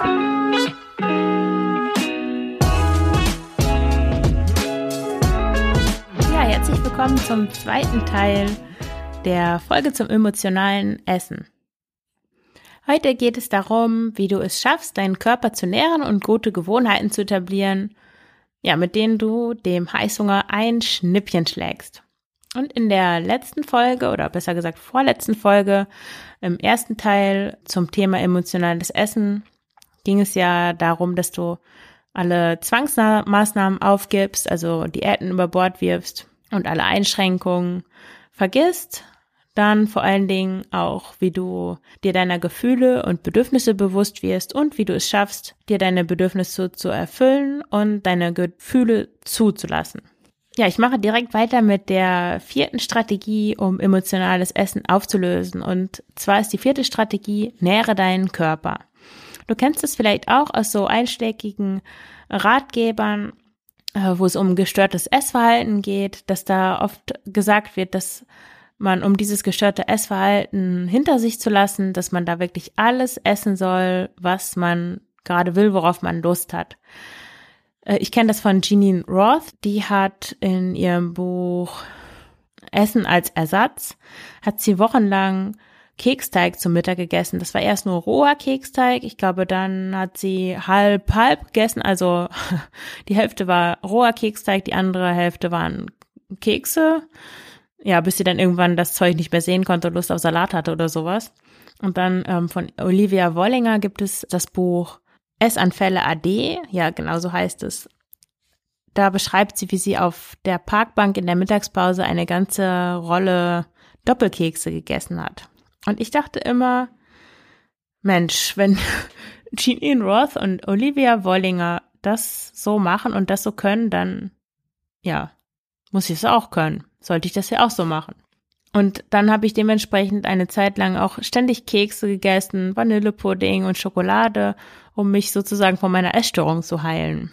Ja, herzlich willkommen zum zweiten Teil der Folge zum emotionalen Essen. Heute geht es darum, wie du es schaffst, deinen Körper zu nähren und gute Gewohnheiten zu etablieren, ja, mit denen du dem Heißhunger ein Schnippchen schlägst. Und in der letzten Folge oder besser gesagt vorletzten Folge, im ersten Teil zum Thema emotionales Essen, ging es ja darum, dass du alle Zwangsmaßnahmen aufgibst, also Diäten über Bord wirfst und alle Einschränkungen vergisst dann vor allen Dingen auch, wie du dir deiner Gefühle und Bedürfnisse bewusst wirst und wie du es schaffst, dir deine Bedürfnisse zu erfüllen und deine Gefühle zuzulassen. Ja, ich mache direkt weiter mit der vierten Strategie, um emotionales Essen aufzulösen. Und zwar ist die vierte Strategie, nähre deinen Körper. Du kennst es vielleicht auch aus so einschlägigen Ratgebern, äh, wo es um gestörtes Essverhalten geht, dass da oft gesagt wird, dass man, um dieses gestörte Essverhalten hinter sich zu lassen, dass man da wirklich alles essen soll, was man gerade will, worauf man Lust hat. Äh, ich kenne das von Jeanine Roth, die hat in ihrem Buch Essen als Ersatz, hat sie wochenlang Keksteig zum Mittag gegessen. Das war erst nur roher Keksteig. Ich glaube, dann hat sie halb halb gegessen. Also die Hälfte war roher Keksteig, die andere Hälfte waren Kekse ja, bis sie dann irgendwann das Zeug nicht mehr sehen konnte und Lust auf Salat hatte oder sowas. Und dann ähm, von Olivia Wollinger gibt es das Buch Essanfälle AD, ja, genau so heißt es. Da beschreibt sie, wie sie auf der Parkbank in der Mittagspause eine ganze Rolle Doppelkekse gegessen hat. Und ich dachte immer, Mensch, wenn Jean Roth und Olivia Wollinger das so machen und das so können, dann, ja, muss ich es auch können sollte ich das ja auch so machen. Und dann habe ich dementsprechend eine Zeit lang auch ständig Kekse gegessen, Vanillepudding und Schokolade, um mich sozusagen von meiner Essstörung zu heilen.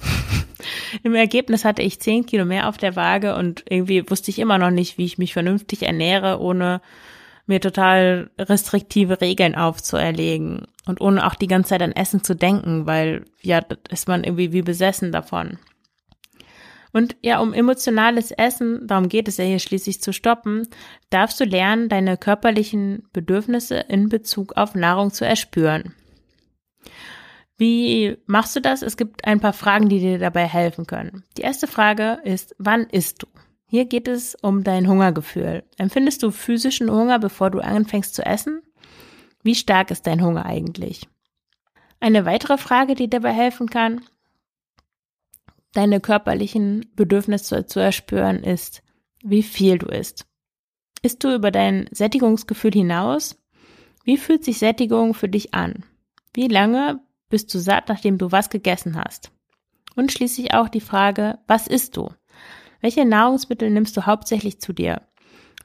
Im Ergebnis hatte ich zehn Kilo mehr auf der Waage und irgendwie wusste ich immer noch nicht, wie ich mich vernünftig ernähre, ohne mir total restriktive Regeln aufzuerlegen und ohne auch die ganze Zeit an Essen zu denken, weil ja, ist man irgendwie wie besessen davon. Und ja, um emotionales Essen, darum geht es ja hier schließlich zu stoppen, darfst du lernen, deine körperlichen Bedürfnisse in Bezug auf Nahrung zu erspüren. Wie machst du das? Es gibt ein paar Fragen, die dir dabei helfen können. Die erste Frage ist, wann isst du? Hier geht es um dein Hungergefühl. Empfindest du physischen Hunger, bevor du anfängst zu essen? Wie stark ist dein Hunger eigentlich? Eine weitere Frage, die dabei helfen kann, deine körperlichen Bedürfnisse zu erspüren, ist, wie viel du isst. Isst du über dein Sättigungsgefühl hinaus? Wie fühlt sich Sättigung für dich an? Wie lange bist du satt, nachdem du was gegessen hast? Und schließlich auch die Frage, was isst du? Welche Nahrungsmittel nimmst du hauptsächlich zu dir?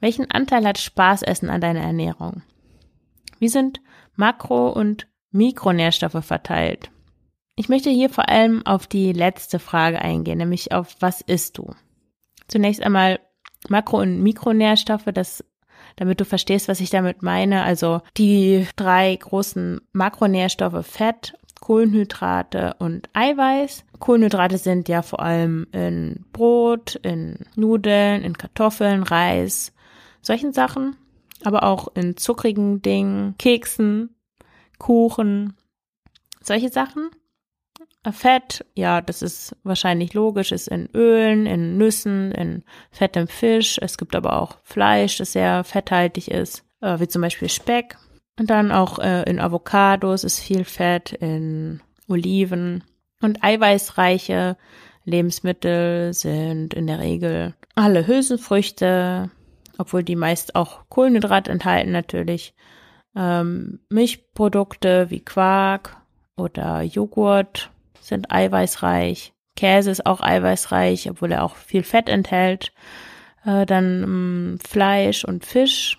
Welchen Anteil hat Spaßessen an deiner Ernährung? Wie sind Makro- und Mikronährstoffe verteilt? Ich möchte hier vor allem auf die letzte Frage eingehen, nämlich auf was isst du? Zunächst einmal Makro- und Mikronährstoffe, das damit du verstehst, was ich damit meine. Also die drei großen Makronährstoffe Fett, Kohlenhydrate und Eiweiß. Kohlenhydrate sind ja vor allem in Brot, in Nudeln, in Kartoffeln, Reis, solchen Sachen, aber auch in zuckrigen Dingen, Keksen, Kuchen, solche Sachen. Fett, ja, das ist wahrscheinlich logisch, ist in Ölen, in Nüssen, in fettem Fisch. Es gibt aber auch Fleisch, das sehr fetthaltig ist, äh, wie zum Beispiel Speck. Und dann auch äh, in Avocados ist viel Fett, in Oliven. Und eiweißreiche Lebensmittel sind in der Regel alle Hülsenfrüchte, obwohl die meist auch Kohlenhydrat enthalten natürlich. Ähm, Milchprodukte wie Quark oder Joghurt sind eiweißreich. Käse ist auch eiweißreich, obwohl er auch viel Fett enthält. Äh, dann ähm, Fleisch und Fisch.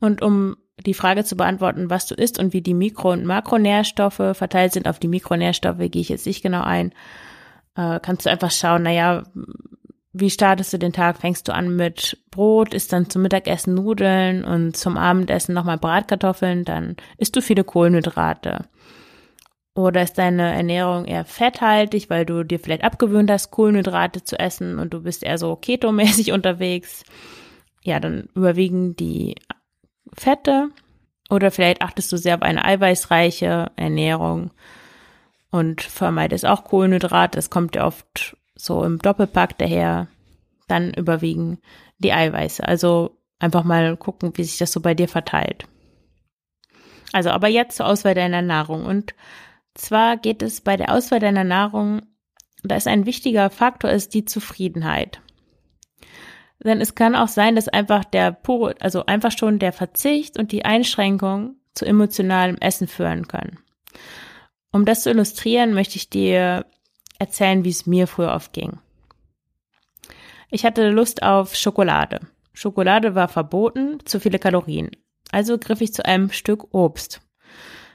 Und um die Frage zu beantworten, was du isst und wie die Mikro- und Makronährstoffe verteilt sind, auf die Mikronährstoffe gehe ich jetzt nicht genau ein, äh, kannst du einfach schauen, naja, wie startest du den Tag? Fängst du an mit Brot, isst dann zum Mittagessen Nudeln und zum Abendessen nochmal Bratkartoffeln, dann isst du viele Kohlenhydrate. Oder ist deine Ernährung eher fetthaltig, weil du dir vielleicht abgewöhnt hast, Kohlenhydrate zu essen und du bist eher so ketomäßig unterwegs? Ja, dann überwiegen die Fette. Oder vielleicht achtest du sehr auf eine eiweißreiche Ernährung und vermeidest auch Kohlenhydrate. Das kommt ja oft so im Doppelpack daher. Dann überwiegen die Eiweiße. Also einfach mal gucken, wie sich das so bei dir verteilt. Also, aber jetzt zur Auswahl deiner Nahrung. Und zwar geht es bei der Auswahl deiner Nahrung, da ist ein wichtiger Faktor, ist die Zufriedenheit. Denn es kann auch sein, dass einfach der pure, also einfach schon der Verzicht und die Einschränkung zu emotionalem Essen führen können. Um das zu illustrieren, möchte ich dir erzählen, wie es mir früher oft ging. Ich hatte Lust auf Schokolade. Schokolade war verboten, zu viele Kalorien. Also griff ich zu einem Stück Obst.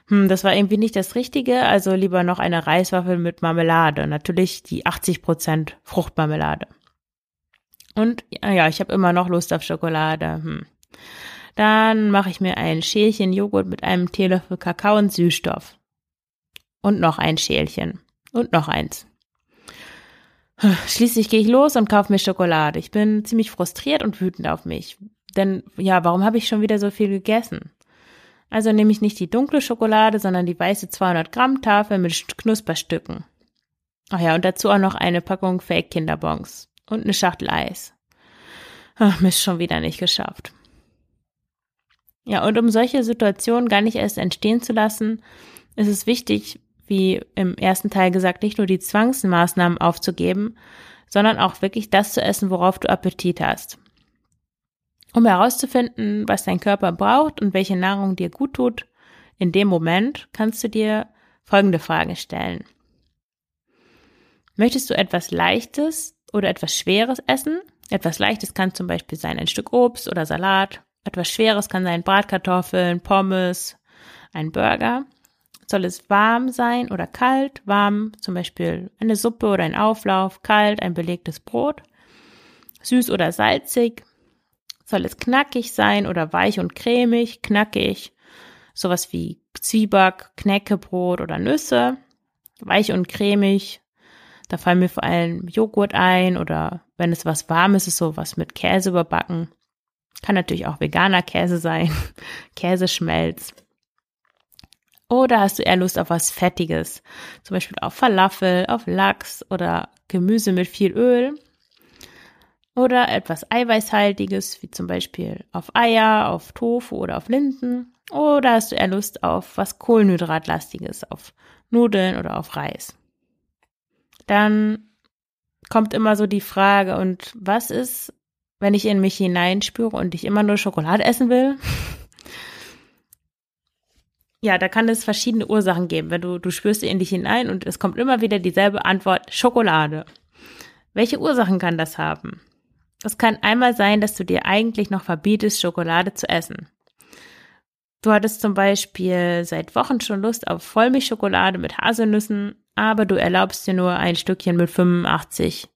Hm, das war irgendwie nicht das Richtige, also lieber noch eine Reiswaffel mit Marmelade. Natürlich die 80% Fruchtmarmelade. Und ja, ich habe immer noch Lust auf Schokolade. Hm. Dann mache ich mir ein Schälchen Joghurt mit einem Teelöffel Kakao und Süßstoff. Und noch ein Schälchen. Und noch eins. Schließlich gehe ich los und kaufe mir Schokolade. Ich bin ziemlich frustriert und wütend auf mich. Denn ja, warum habe ich schon wieder so viel gegessen? Also nehme ich nicht die dunkle Schokolade, sondern die weiße 200 Gramm Tafel mit Knusperstücken. Ach ja, und dazu auch noch eine Packung Fake Kinderbons und eine Schachtel Eis. Ach, Mist, schon wieder nicht geschafft. Ja, und um solche Situationen gar nicht erst entstehen zu lassen, ist es wichtig, wie im ersten Teil gesagt, nicht nur die Zwangsmaßnahmen aufzugeben, sondern auch wirklich das zu essen, worauf du Appetit hast. Um herauszufinden, was dein Körper braucht und welche Nahrung dir gut tut, in dem Moment kannst du dir folgende Frage stellen. Möchtest du etwas Leichtes oder etwas Schweres essen? Etwas Leichtes kann zum Beispiel sein ein Stück Obst oder Salat. Etwas Schweres kann sein Bratkartoffeln, Pommes, ein Burger. Soll es warm sein oder kalt? Warm, zum Beispiel eine Suppe oder ein Auflauf, kalt, ein belegtes Brot. Süß oder salzig? Soll es knackig sein oder weich und cremig? Knackig, sowas wie Zwieback, Knäckebrot oder Nüsse. Weich und cremig, da fallen mir vor allem Joghurt ein oder wenn es was Warmes ist, so was mit Käse überbacken. Kann natürlich auch veganer Käse sein, Käseschmelz. Oder hast du eher Lust auf was Fettiges? Zum Beispiel auf Falafel, auf Lachs oder Gemüse mit viel Öl. Oder etwas Eiweißhaltiges, wie zum Beispiel auf Eier, auf Tofu oder auf Linsen. Oder hast du eher Lust auf was Kohlenhydratlastiges, auf Nudeln oder auf Reis? Dann kommt immer so die Frage, und was ist, wenn ich in mich hineinspüre und ich immer nur Schokolade essen will? Ja, da kann es verschiedene Ursachen geben. Wenn du, du spürst in dich hinein und es kommt immer wieder dieselbe Antwort, Schokolade. Welche Ursachen kann das haben? Es kann einmal sein, dass du dir eigentlich noch verbietest, Schokolade zu essen. Du hattest zum Beispiel seit Wochen schon Lust auf Vollmilchschokolade mit Haselnüssen, aber du erlaubst dir nur ein Stückchen mit 85%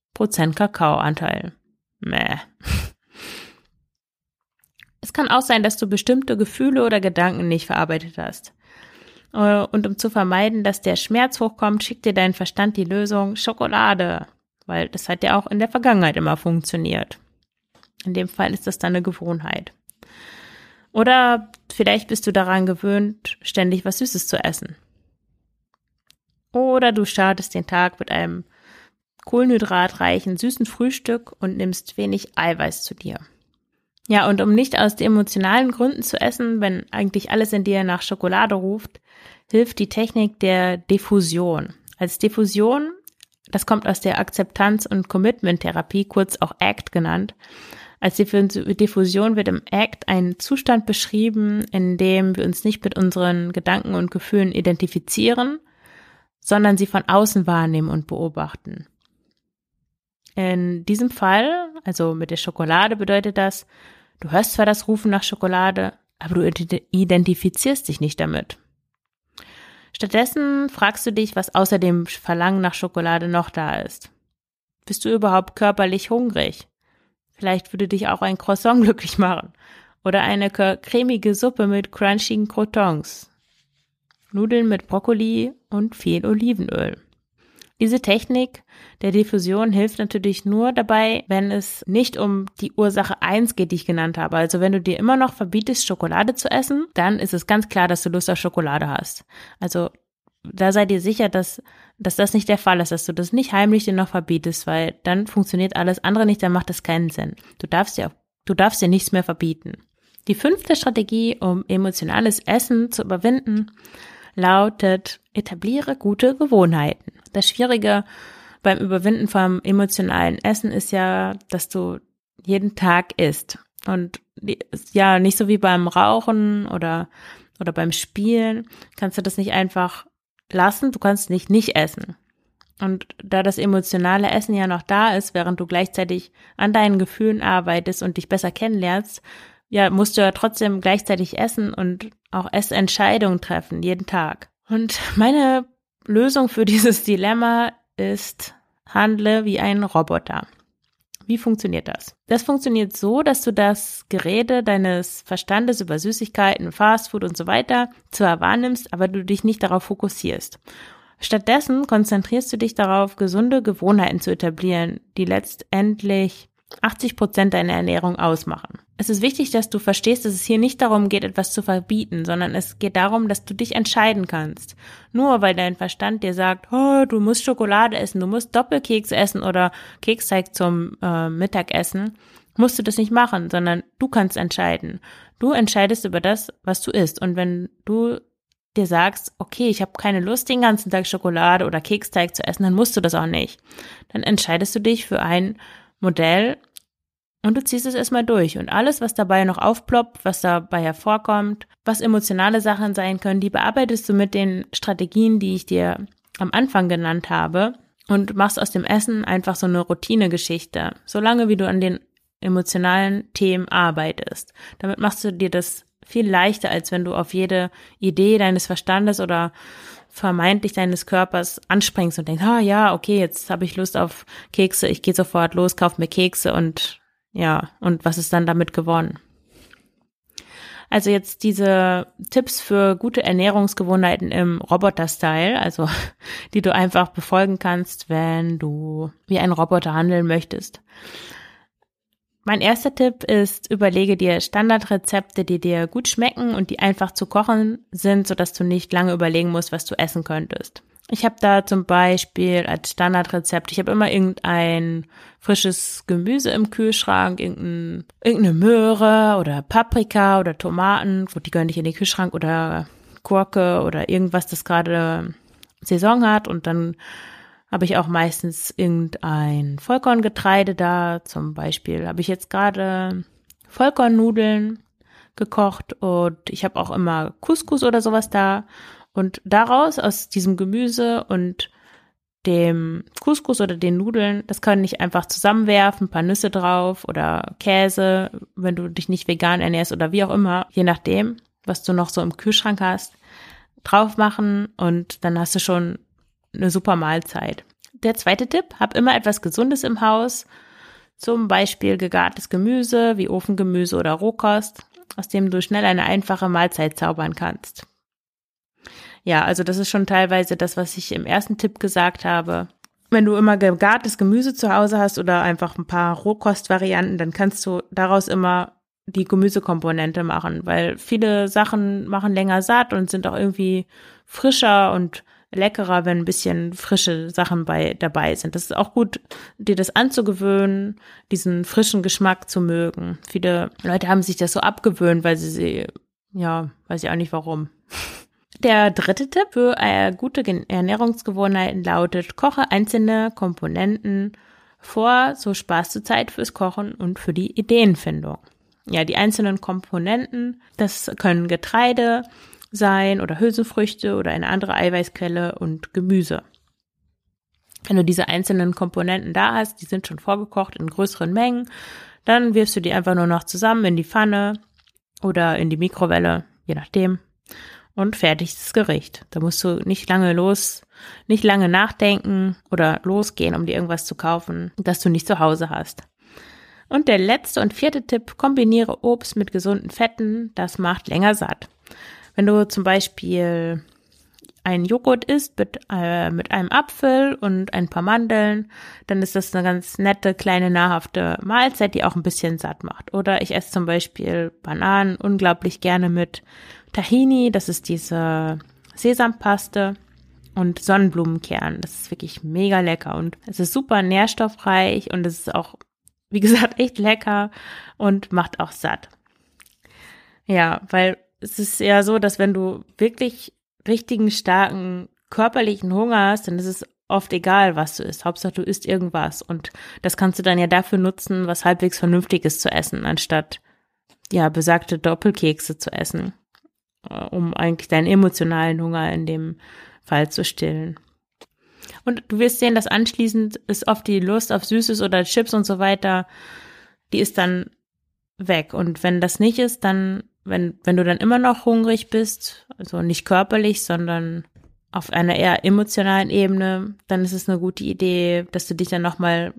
Kakaoanteil. Mäh. Es kann auch sein, dass du bestimmte Gefühle oder Gedanken nicht verarbeitet hast. Äh, und um zu vermeiden, dass der Schmerz hochkommt, schickt dir dein Verstand die Lösung Schokolade, weil das hat ja auch in der Vergangenheit immer funktioniert. In dem Fall ist das dann eine Gewohnheit. Oder vielleicht bist du daran gewöhnt, ständig was Süßes zu essen. Oder du startest den Tag mit einem kohlenhydratreichen, süßen Frühstück und nimmst wenig Eiweiß zu dir. Ja, und um nicht aus emotionalen Gründen zu essen, wenn eigentlich alles in dir nach Schokolade ruft, hilft die Technik der Diffusion. Als Diffusion, das kommt aus der Akzeptanz- und Commitment-Therapie, kurz auch ACT genannt, Als Diffusion wird im ACT ein Zustand beschrieben, in dem wir uns nicht mit unseren Gedanken und Gefühlen identifizieren, sondern sie von außen wahrnehmen und beobachten. In diesem Fall, also mit der Schokolade bedeutet das, du hörst zwar das Rufen nach Schokolade, aber du identifizierst dich nicht damit. Stattdessen fragst du dich, was außer dem Verlangen nach Schokolade noch da ist. Bist du überhaupt körperlich hungrig? Vielleicht würde dich auch ein Croissant glücklich machen. Oder eine cremige Suppe mit crunchigen Crotons. Nudeln mit Brokkoli und viel Olivenöl. Diese Technik der Diffusion hilft natürlich nur dabei, wenn es nicht um die Ursache eins geht, die ich genannt habe. Also wenn du dir immer noch verbietest, Schokolade zu essen, dann ist es ganz klar, dass du Lust auf Schokolade hast. Also da sei dir sicher, dass, dass das nicht der Fall ist, dass du das nicht heimlich dir noch verbietest, weil dann funktioniert alles andere nicht, dann macht das keinen Sinn. Du darfst dir, du darfst dir nichts mehr verbieten. Die fünfte Strategie, um emotionales Essen zu überwinden, lautet, etabliere gute Gewohnheiten. Das Schwierige beim Überwinden vom emotionalen Essen ist ja, dass du jeden Tag isst. Und ja, nicht so wie beim Rauchen oder, oder beim Spielen kannst du das nicht einfach lassen, du kannst nicht nicht essen. Und da das emotionale Essen ja noch da ist, während du gleichzeitig an deinen Gefühlen arbeitest und dich besser kennenlernst, ja, musst du ja trotzdem gleichzeitig essen und auch Essentscheidungen treffen, jeden Tag. Und meine Lösung für dieses Dilemma ist, handle wie ein Roboter. Wie funktioniert das? Das funktioniert so, dass du das Gerede deines Verstandes über Süßigkeiten, Fastfood und so weiter zwar wahrnimmst, aber du dich nicht darauf fokussierst. Stattdessen konzentrierst du dich darauf, gesunde Gewohnheiten zu etablieren, die letztendlich 80 Prozent deiner Ernährung ausmachen. Es ist wichtig, dass du verstehst, dass es hier nicht darum geht, etwas zu verbieten, sondern es geht darum, dass du dich entscheiden kannst. Nur weil dein Verstand dir sagt, oh, du musst Schokolade essen, du musst Doppelkeks essen oder Keksteig zum äh, Mittagessen, musst du das nicht machen, sondern du kannst entscheiden. Du entscheidest über das, was du isst. Und wenn du dir sagst, okay, ich habe keine Lust, den ganzen Tag Schokolade oder Keksteig zu essen, dann musst du das auch nicht. Dann entscheidest du dich für ein Modell und du ziehst es erstmal durch. Und alles, was dabei noch aufploppt, was dabei hervorkommt, was emotionale Sachen sein können, die bearbeitest du mit den Strategien, die ich dir am Anfang genannt habe und machst aus dem Essen einfach so eine Routinegeschichte, solange wie du an den emotionalen Themen arbeitest. Damit machst du dir das viel leichter, als wenn du auf jede Idee deines Verstandes oder vermeintlich deines Körpers anspringst und denkst, ah ja, okay, jetzt habe ich Lust auf Kekse, ich gehe sofort los, kauf mir Kekse und ja, und was ist dann damit gewonnen? Also jetzt diese Tipps für gute Ernährungsgewohnheiten im Roboter-Style, also die du einfach befolgen kannst, wenn du wie ein Roboter handeln möchtest. Mein erster Tipp ist, überlege dir Standardrezepte, die dir gut schmecken und die einfach zu kochen sind, sodass du nicht lange überlegen musst, was du essen könntest. Ich habe da zum Beispiel als Standardrezept, ich habe immer irgendein frisches Gemüse im Kühlschrank, irgendein, irgendeine Möhre oder Paprika oder Tomaten, gut, die gehören nicht in den Kühlschrank oder Gurke oder irgendwas, das gerade Saison hat und dann habe ich auch meistens irgendein Vollkorngetreide da. Zum Beispiel habe ich jetzt gerade Vollkornnudeln gekocht und ich habe auch immer Couscous oder sowas da. Und daraus, aus diesem Gemüse und dem Couscous oder den Nudeln, das kann ich einfach zusammenwerfen, ein paar Nüsse drauf oder Käse, wenn du dich nicht vegan ernährst oder wie auch immer, je nachdem, was du noch so im Kühlschrank hast, drauf machen und dann hast du schon eine super Mahlzeit. Der zweite Tipp, hab immer etwas Gesundes im Haus, zum Beispiel gegartes Gemüse wie Ofengemüse oder Rohkost, aus dem du schnell eine einfache Mahlzeit zaubern kannst. Ja, also das ist schon teilweise das, was ich im ersten Tipp gesagt habe. Wenn du immer gegartes Gemüse zu Hause hast oder einfach ein paar Rohkostvarianten, dann kannst du daraus immer die Gemüsekomponente machen, weil viele Sachen machen länger satt und sind auch irgendwie frischer und leckerer, wenn ein bisschen frische Sachen bei dabei sind. Das ist auch gut, dir das anzugewöhnen, diesen frischen Geschmack zu mögen. Viele Leute haben sich das so abgewöhnt, weil sie sie, ja, weiß ich auch nicht warum. Der dritte Tipp für äh, gute Ernährungsgewohnheiten lautet, koche einzelne Komponenten vor, so sparst du Zeit fürs Kochen und für die Ideenfindung. Ja, die einzelnen Komponenten, das können Getreide sein oder Hülsenfrüchte oder eine andere Eiweißquelle und Gemüse. Wenn du diese einzelnen Komponenten da hast, die sind schon vorgekocht in größeren Mengen, dann wirfst du die einfach nur noch zusammen in die Pfanne oder in die Mikrowelle, je nachdem. Und fertig das Gericht. Da musst du nicht lange los, nicht lange nachdenken oder losgehen, um dir irgendwas zu kaufen, das du nicht zu Hause hast. Und der letzte und vierte Tipp, kombiniere Obst mit gesunden Fetten, das macht länger satt. Wenn du zum Beispiel ein Joghurt isst mit, äh, mit einem Apfel und ein paar Mandeln, dann ist das eine ganz nette, kleine, nahrhafte Mahlzeit, die auch ein bisschen satt macht. Oder ich esse zum Beispiel Bananen unglaublich gerne mit Tahini, das ist diese Sesampaste und Sonnenblumenkern. Das ist wirklich mega lecker und es ist super nährstoffreich und es ist auch, wie gesagt, echt lecker und macht auch satt. Ja, weil es ist ja so, dass wenn du wirklich richtigen starken körperlichen Hunger hast, dann ist es oft egal, was du isst. Hauptsache du isst irgendwas und das kannst du dann ja dafür nutzen, was halbwegs vernünftiges zu essen, anstatt ja besagte Doppelkekse zu essen, äh, um eigentlich deinen emotionalen Hunger in dem Fall zu stillen. Und du wirst sehen, dass anschließend ist oft die Lust auf Süßes oder Chips und so weiter, die ist dann weg. Und wenn das nicht ist, dann wenn, wenn du dann immer noch hungrig bist, also nicht körperlich, sondern auf einer eher emotionalen Ebene, dann ist es eine gute Idee, dass du dich dann nochmal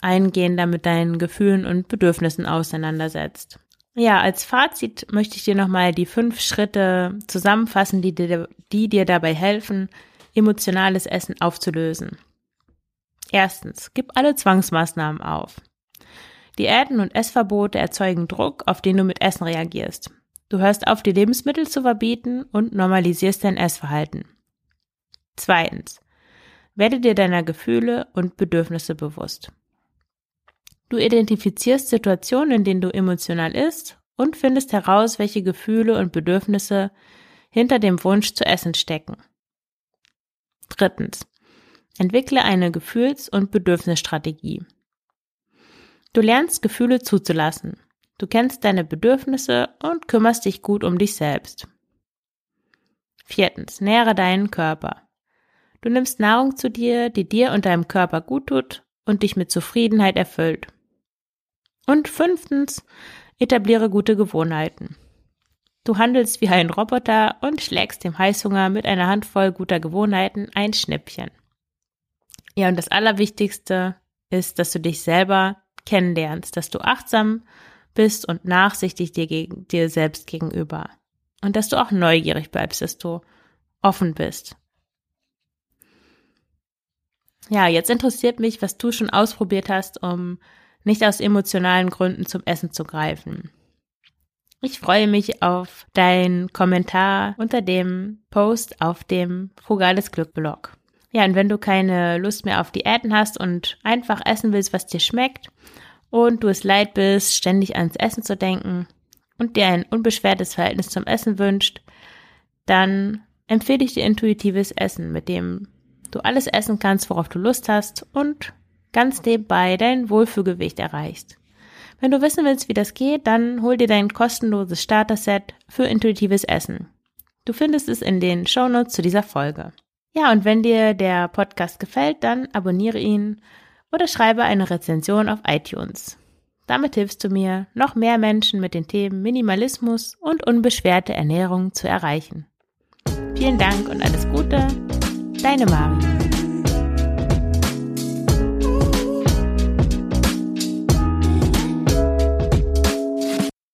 eingehender mit deinen Gefühlen und Bedürfnissen auseinandersetzt. Ja, als Fazit möchte ich dir nochmal die fünf Schritte zusammenfassen, die dir, die dir dabei helfen, emotionales Essen aufzulösen. Erstens, gib alle Zwangsmaßnahmen auf. Diäten und Essverbote erzeugen Druck, auf den du mit Essen reagierst. Du hörst auf, die Lebensmittel zu verbieten und normalisierst dein Essverhalten. Zweitens. Werde dir deiner Gefühle und Bedürfnisse bewusst. Du identifizierst Situationen, in denen du emotional isst und findest heraus, welche Gefühle und Bedürfnisse hinter dem Wunsch zu essen stecken. Drittens. Entwickle eine Gefühls- und Bedürfnisstrategie. Du lernst Gefühle zuzulassen Du kennst deine Bedürfnisse und kümmerst dich gut um dich selbst. Viertens, nähere deinen Körper. Du nimmst Nahrung zu dir, die dir und deinem Körper gut tut und dich mit Zufriedenheit erfüllt. Und fünftens, etabliere gute Gewohnheiten. Du handelst wie ein Roboter und schlägst dem Heißhunger mit einer Handvoll guter Gewohnheiten ein Schnippchen. Ja, und das Allerwichtigste ist, dass du dich selber kennenlernst, dass du achtsam bist und nachsichtig dir, gegen, dir selbst gegenüber. Und dass du auch neugierig bleibst, dass du offen bist. Ja, jetzt interessiert mich, was du schon ausprobiert hast, um nicht aus emotionalen Gründen zum Essen zu greifen. Ich freue mich auf deinen Kommentar unter dem Post auf dem Frugales Glück Blog. Ja, und wenn du keine Lust mehr auf Diäten hast und einfach essen willst, was dir schmeckt und du es leid bist, ständig ans Essen zu denken und dir ein unbeschwertes Verhältnis zum Essen wünscht, dann empfehle ich dir intuitives Essen, mit dem du alles essen kannst, worauf du Lust hast und ganz nebenbei dein Wohlfühlgewicht erreichst. Wenn du wissen willst, wie das geht, dann hol dir dein kostenloses Starter-Set für intuitives Essen. Du findest es in den Shownotes zu dieser Folge. Ja, und wenn dir der Podcast gefällt, dann abonniere ihn oder schreibe eine Rezension auf iTunes. Damit hilfst du mir, noch mehr Menschen mit den Themen Minimalismus und unbeschwerte Ernährung zu erreichen. Vielen Dank und alles Gute, deine Mari.